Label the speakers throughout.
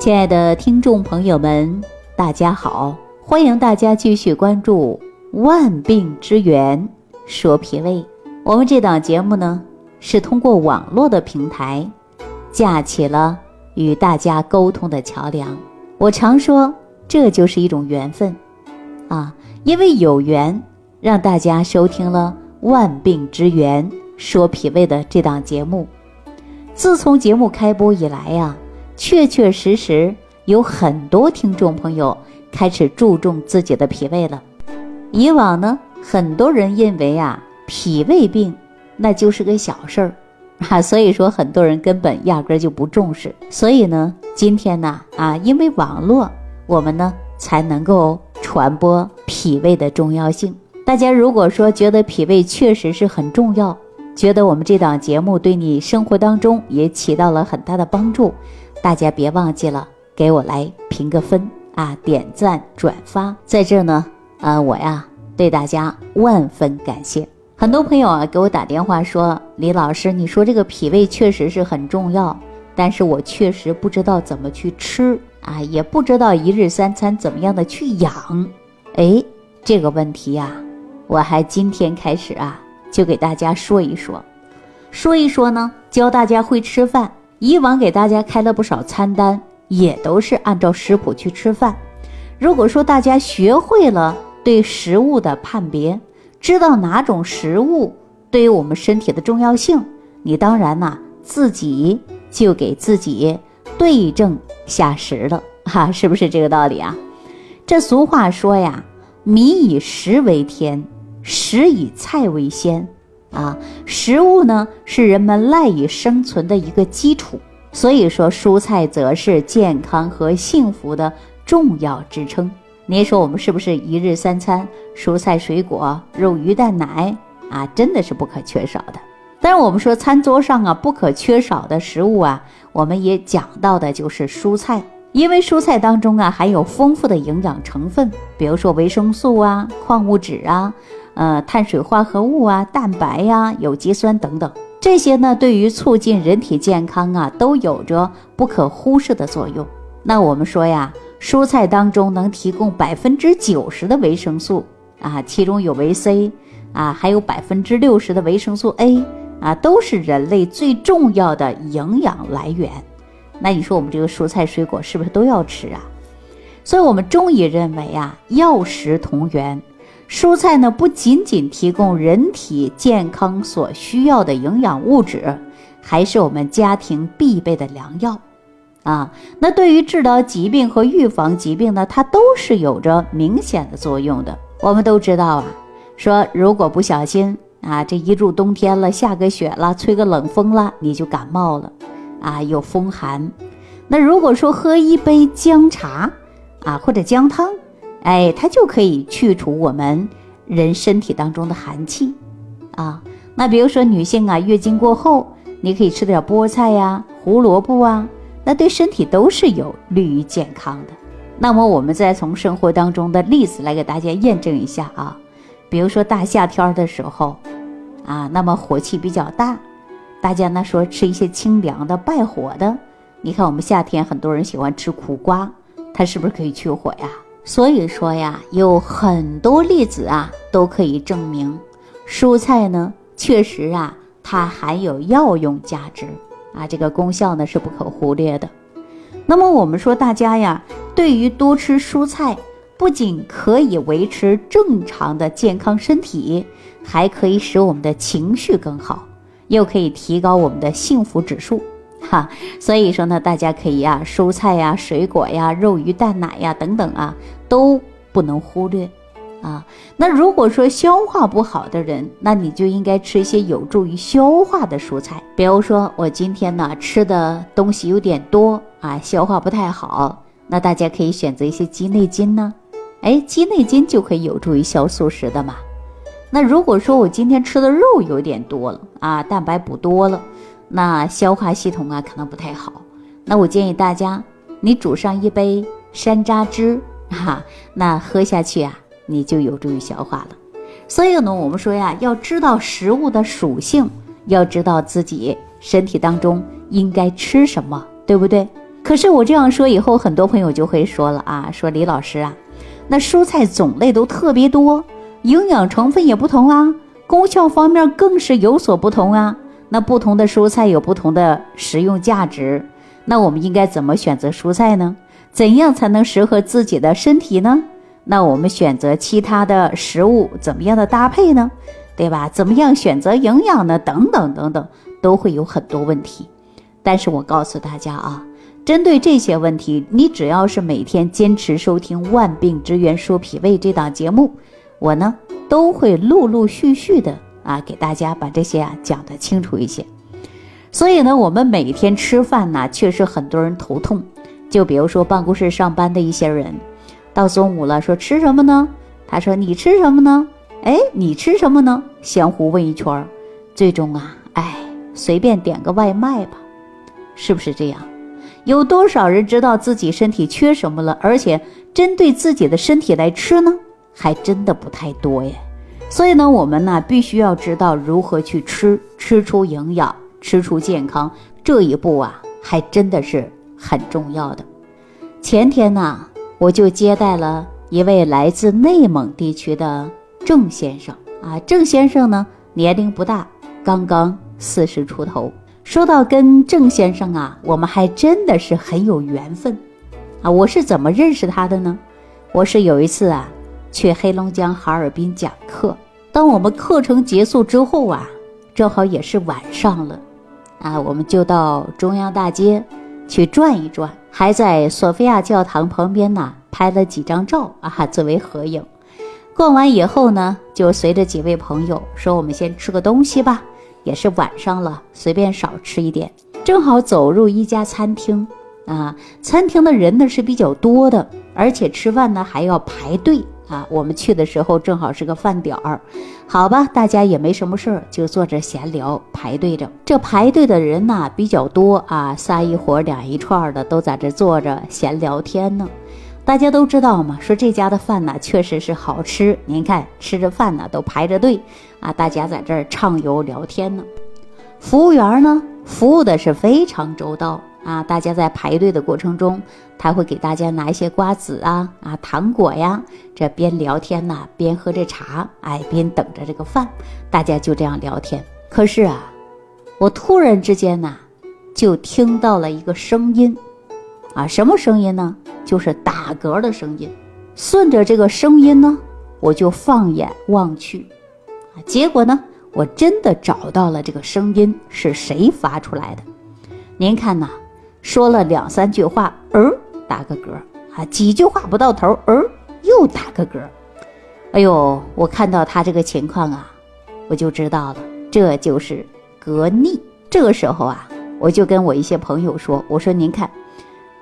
Speaker 1: 亲爱的听众朋友们，大家好！欢迎大家继续关注《万病之源说脾胃》。我们这档节目呢，是通过网络的平台架起了与大家沟通的桥梁。我常说，这就是一种缘分啊！因为有缘，让大家收听了《万病之源说脾胃》的这档节目。自从节目开播以来呀。确确实实有很多听众朋友开始注重自己的脾胃了。以往呢，很多人认为啊，脾胃病那就是个小事儿，啊，所以说很多人根本压根儿就不重视。所以呢，今天呢，啊，因为网络，我们呢才能够传播脾胃的重要性。大家如果说觉得脾胃确实是很重要，觉得我们这档节目对你生活当中也起到了很大的帮助。大家别忘记了给我来评个分啊，点赞转发，在这呢，呃，我呀对大家万分感谢。很多朋友啊给我打电话说，李老师，你说这个脾胃确实是很重要，但是我确实不知道怎么去吃啊，也不知道一日三餐怎么样的去养。哎，这个问题呀，我还今天开始啊就给大家说一说，说一说呢，教大家会吃饭。以往给大家开了不少餐单，也都是按照食谱去吃饭。如果说大家学会了对食物的判别，知道哪种食物对于我们身体的重要性，你当然呐自己就给自己对症下食了，哈，是不是这个道理啊？这俗话说呀，民以食为天，食以菜为先。啊，食物呢是人们赖以生存的一个基础，所以说蔬菜则是健康和幸福的重要支撑。您说我们是不是一日三餐蔬菜水果、肉鱼蛋奶啊，真的是不可缺少的？但是我们说餐桌上啊不可缺少的食物啊，我们也讲到的就是蔬菜，因为蔬菜当中啊含有丰富的营养成分，比如说维生素啊、矿物质啊。呃，碳水化合物啊，蛋白呀，有机酸等等，这些呢，对于促进人体健康啊，都有着不可忽视的作用。那我们说呀，蔬菜当中能提供百分之九十的维生素啊，其中有维 C 啊，还有百分之六十的维生素 A 啊，都是人类最重要的营养来源。那你说我们这个蔬菜水果是不是都要吃啊？所以，我们中医认为啊，药食同源。蔬菜呢，不仅仅提供人体健康所需要的营养物质，还是我们家庭必备的良药，啊，那对于治疗疾病和预防疾病呢，它都是有着明显的作用的。我们都知道啊，说如果不小心啊，这一入冬天了，下个雪了，吹个冷风了，你就感冒了，啊，有风寒。那如果说喝一杯姜茶，啊，或者姜汤。哎，它就可以去除我们人身体当中的寒气啊。那比如说女性啊，月经过后，你可以吃点菠菜呀、胡萝卜啊，那对身体都是有利于健康的。那么我们再从生活当中的例子来给大家验证一下啊。比如说大夏天的时候啊，那么火气比较大，大家呢说吃一些清凉的、败火的。你看我们夏天很多人喜欢吃苦瓜，它是不是可以去火呀？所以说呀，有很多例子啊，都可以证明，蔬菜呢，确实啊，它含有药用价值啊，这个功效呢是不可忽略的。那么我们说，大家呀，对于多吃蔬菜，不仅可以维持正常的健康身体，还可以使我们的情绪更好，又可以提高我们的幸福指数。哈，所以说呢，大家可以啊，蔬菜呀、水果呀、肉鱼蛋奶呀等等啊，都不能忽略啊。那如果说消化不好的人，那你就应该吃一些有助于消化的蔬菜。比如说，我今天呢吃的东西有点多啊，消化不太好，那大家可以选择一些鸡内金呢。哎，鸡内金就可以有助于消素食的嘛。那如果说我今天吃的肉有点多了啊，蛋白补多了。那消化系统啊，可能不太好。那我建议大家，你煮上一杯山楂汁，哈，那喝下去啊，你就有助于消化了。所以呢，我们说呀，要知道食物的属性，要知道自己身体当中应该吃什么，对不对？可是我这样说以后，很多朋友就会说了啊，说李老师啊，那蔬菜种类都特别多，营养成分也不同啊，功效方面更是有所不同啊。那不同的蔬菜有不同的食用价值，那我们应该怎么选择蔬菜呢？怎样才能适合自己的身体呢？那我们选择其他的食物怎么样的搭配呢？对吧？怎么样选择营养呢？等等等等，都会有很多问题。但是我告诉大家啊，针对这些问题，你只要是每天坚持收听《万病之源说脾胃》这档节目，我呢都会陆陆续续的啊给大家把这些啊讲得清楚一些。所以呢，我们每天吃饭呢，确实很多人头痛。就比如说办公室上班的一些人。到中午了，说吃什么呢？他说你吃什么呢？哎，你吃什么呢？相互问一圈，最终啊，哎，随便点个外卖吧，是不是这样？有多少人知道自己身体缺什么了，而且针对自己的身体来吃呢？还真的不太多耶。所以呢，我们呢必须要知道如何去吃，吃出营养，吃出健康，这一步啊，还真的是很重要的。前天呢。我就接待了一位来自内蒙地区的郑先生啊，郑先生呢年龄不大，刚刚四十出头。说到跟郑先生啊，我们还真的是很有缘分啊。我是怎么认识他的呢？我是有一次啊去黑龙江哈尔滨讲课，当我们课程结束之后啊，正好也是晚上了啊，我们就到中央大街去转一转。还在索菲亚教堂旁边呢，拍了几张照啊，作为合影。逛完以后呢，就随着几位朋友说：“我们先吃个东西吧，也是晚上了，随便少吃一点。”正好走入一家餐厅啊，餐厅的人呢是比较多的，而且吃饭呢还要排队。啊，我们去的时候正好是个饭点儿，好吧，大家也没什么事儿，就坐着闲聊，排队着。这排队的人呐比较多啊，仨一伙俩一串的都在这坐着闲聊天呢。大家都知道嘛，说这家的饭呢确实是好吃。您看吃着饭呢都排着队啊，大家在这儿畅游聊天呢。服务员呢服务的是非常周到。啊，大家在排队的过程中，他会给大家拿一些瓜子啊啊糖果呀，这边聊天呐，边喝着茶，哎，边等着这个饭，大家就这样聊天。可是啊，我突然之间呐，就听到了一个声音，啊，什么声音呢？就是打嗝的声音。顺着这个声音呢，我就放眼望去，啊，结果呢，我真的找到了这个声音是谁发出来的。您看呐。说了两三句话，儿打个嗝，啊，几句话不到头，儿又打个嗝。哎呦，我看到他这个情况啊，我就知道了，这就是嗝逆。这个时候啊，我就跟我一些朋友说，我说您看，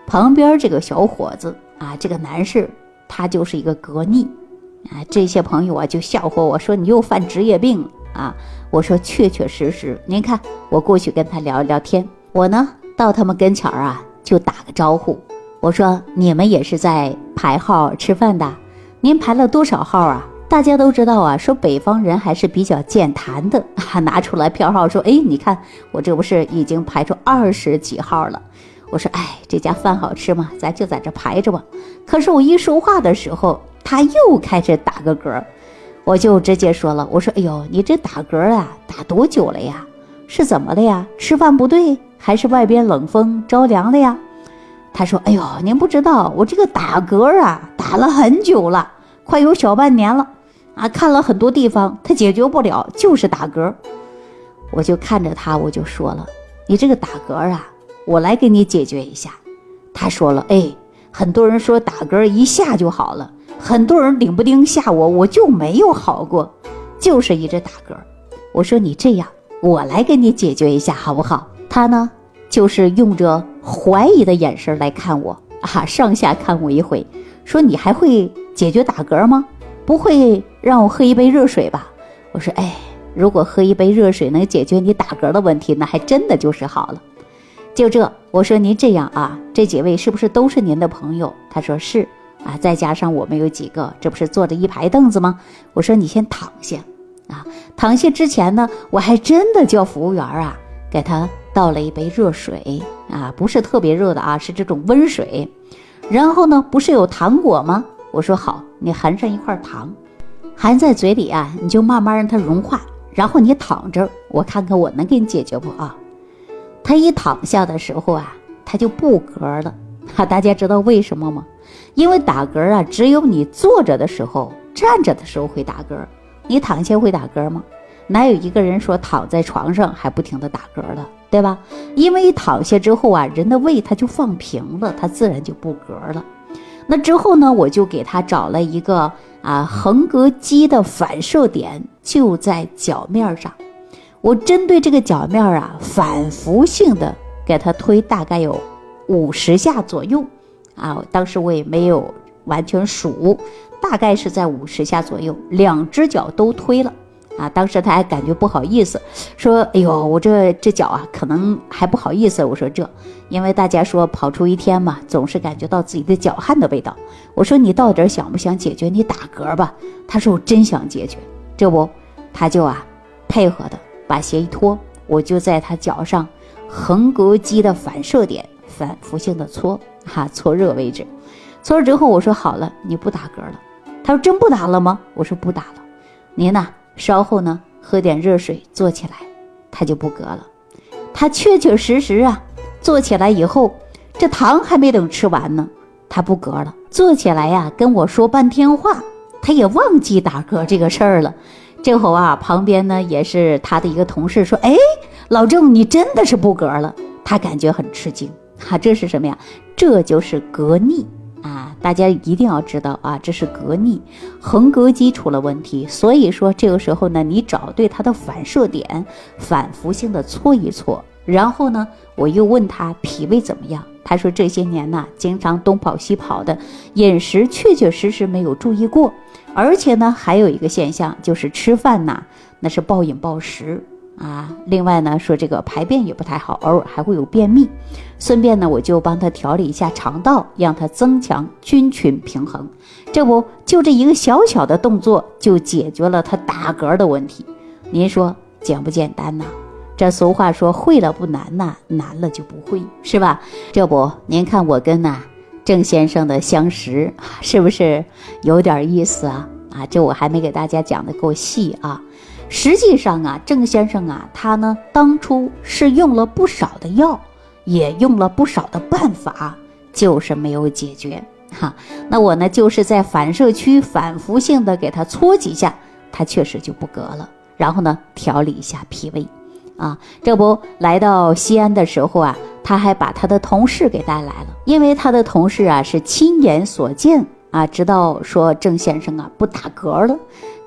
Speaker 1: 旁边这个小伙子啊，这个男士他就是一个嗝逆，啊，这些朋友啊就笑话我说你又犯职业病了啊。我说确确实实，您看我过去跟他聊一聊天，我呢。到他们跟前儿啊，就打个招呼。我说：“你们也是在排号吃饭的？您排了多少号啊？”大家都知道啊，说北方人还是比较健谈的，还拿出来票号说：“哎，你看我这不是已经排出二十几号了？” 我说：“哎，这家饭好吃吗？咱就在这排着吧。”可是我一说话的时候，他又开始打个嗝，我就直接说了：“我说，哎呦，你这打嗝啊，打多久了呀？是怎么了呀？吃饭不对？”还是外边冷风着凉了呀？他说：“哎呦，您不知道，我这个打嗝啊，打了很久了，快有小半年了啊！看了很多地方，他解决不了，就是打嗝。”我就看着他，我就说了：“你这个打嗝啊，我来给你解决一下。”他说了：“哎，很多人说打嗝一下就好了，很多人顶不丁吓我，我就没有好过，就是一直打嗝。”我说：“你这样，我来给你解决一下，好不好？”他呢，就是用着怀疑的眼神来看我啊，上下看我一回，说：“你还会解决打嗝吗？不会让我喝一杯热水吧？”我说：“哎，如果喝一杯热水能解决你打嗝的问题，那还真的就是好了。”就这，我说您这样啊，这几位是不是都是您的朋友？他说是啊，再加上我们有几个，这不是坐着一排凳子吗？我说你先躺下啊，躺下之前呢，我还真的叫服务员啊。给他倒了一杯热水，啊，不是特别热的啊，是这种温水。然后呢，不是有糖果吗？我说好，你含上一块糖，含在嘴里啊，你就慢慢让它融化。然后你躺着，我看看我能给你解决不啊？他一躺下的时候啊，他就不嗝了。哈，大家知道为什么吗？因为打嗝啊，只有你坐着的时候、站着的时候会打嗝，你躺下会打嗝吗？哪有一个人说躺在床上还不停的打嗝的，对吧？因为一躺下之后啊，人的胃它就放平了，它自然就不嗝了。那之后呢，我就给他找了一个啊横膈肌的反射点，就在脚面上。我针对这个脚面啊，反复性的给他推，大概有五十下左右。啊，当时我也没有完全数，大概是在五十下左右，两只脚都推了。啊，当时他还感觉不好意思，说：“哎呦，我这这脚啊，可能还不好意思。”我说：“这，因为大家说跑出一天嘛，总是感觉到自己的脚汗的味道。”我说：“你到底想不想解决？你打嗝吧。”他说：“我真想解决。”这不，他就啊，配合的把鞋一脱，我就在他脚上横膈肌的反射点反复性的搓，哈，搓热为止。搓了之后，我说：“好了，你不打嗝了。”他说：“真不打了吗？”我说：“不打了。”您呢？稍后呢，喝点热水，坐起来，他就不嗝了。他确确实实啊，坐起来以后，这糖还没等吃完呢，他不嗝了。坐起来呀，跟我说半天话，他也忘记打嗝这个事儿了。这会儿啊，旁边呢也是他的一个同事说：“哎，老郑，你真的是不嗝了。”他感觉很吃惊，哈，这是什么呀？这就是嗝逆。大家一定要知道啊，这是膈逆，横膈肌出了问题。所以说这个时候呢，你找对它的反射点，反复性的搓一搓。然后呢，我又问他脾胃怎么样，他说这些年呢，经常东跑西跑的，饮食确确实实没有注意过，而且呢，还有一个现象就是吃饭呐，那是暴饮暴食。啊，另外呢，说这个排便也不太好，偶尔还会有便秘。顺便呢，我就帮他调理一下肠道，让他增强菌群平衡。这不就这一个小小的动作，就解决了他打嗝的问题。您说简不简单呐？这俗话说会了不难呐，难了就不会，是吧？这不，您看我跟呐郑先生的相识，是不是有点意思啊？啊，这我还没给大家讲的够细啊。实际上啊，郑先生啊，他呢当初是用了不少的药，也用了不少的办法，就是没有解决 哈。那我呢，就是在反射区反复性的给他搓几下，他确实就不嗝了。然后呢，调理一下脾胃，啊，这不来到西安的时候啊，他还把他的同事给带来了，因为他的同事啊是亲眼所见啊，知道说郑先生啊不打嗝了。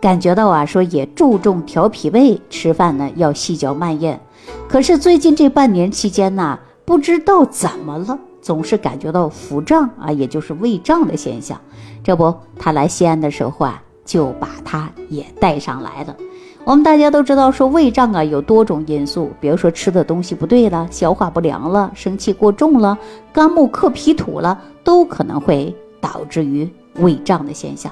Speaker 1: 感觉到啊，说也注重调脾胃，吃饭呢要细嚼慢咽。可是最近这半年期间呢，不知道怎么了，总是感觉到腹胀啊，也就是胃胀的现象。这不，他来西安的时候啊，就把他也带上来了。我们大家都知道，说胃胀啊有多种因素，比如说吃的东西不对了，消化不良了，生气过重了，肝木克脾土了，都可能会导致于胃胀的现象。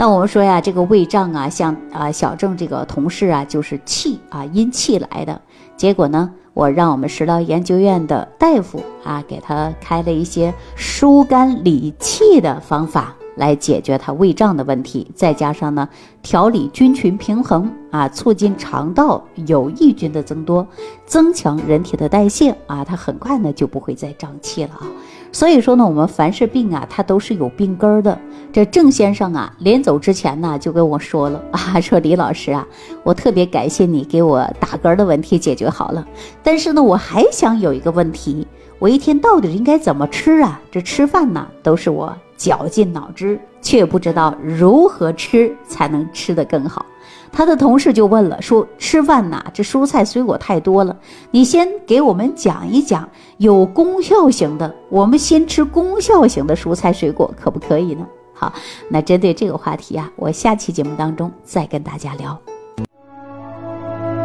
Speaker 1: 那我们说呀，这个胃胀啊，像啊小郑这个同事啊，就是气啊阴气来的。结果呢，我让我们食疗研究院的大夫啊，给他开了一些疏肝理气的方法。来解决他胃胀的问题，再加上呢，调理菌群平衡啊，促进肠道有益菌的增多，增强人体的代谢啊，他很快呢就不会再胀气了啊。所以说呢，我们凡是病啊，它都是有病根儿的。这郑先生啊，临走之前呢，就跟我说了啊，说李老师啊，我特别感谢你给我打嗝的问题解决好了，但是呢，我还想有一个问题，我一天到底应该怎么吃啊？这吃饭呢，都是我。绞尽脑汁，却不知道如何吃才能吃得更好。他的同事就问了，说：“吃饭呐，这蔬菜水果太多了，你先给我们讲一讲有功效型的，我们先吃功效型的蔬菜水果，可不可以呢？”好，那针对这个话题啊，我下期节目当中再跟大家聊。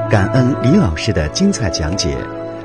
Speaker 2: 感恩李老师的精彩讲解。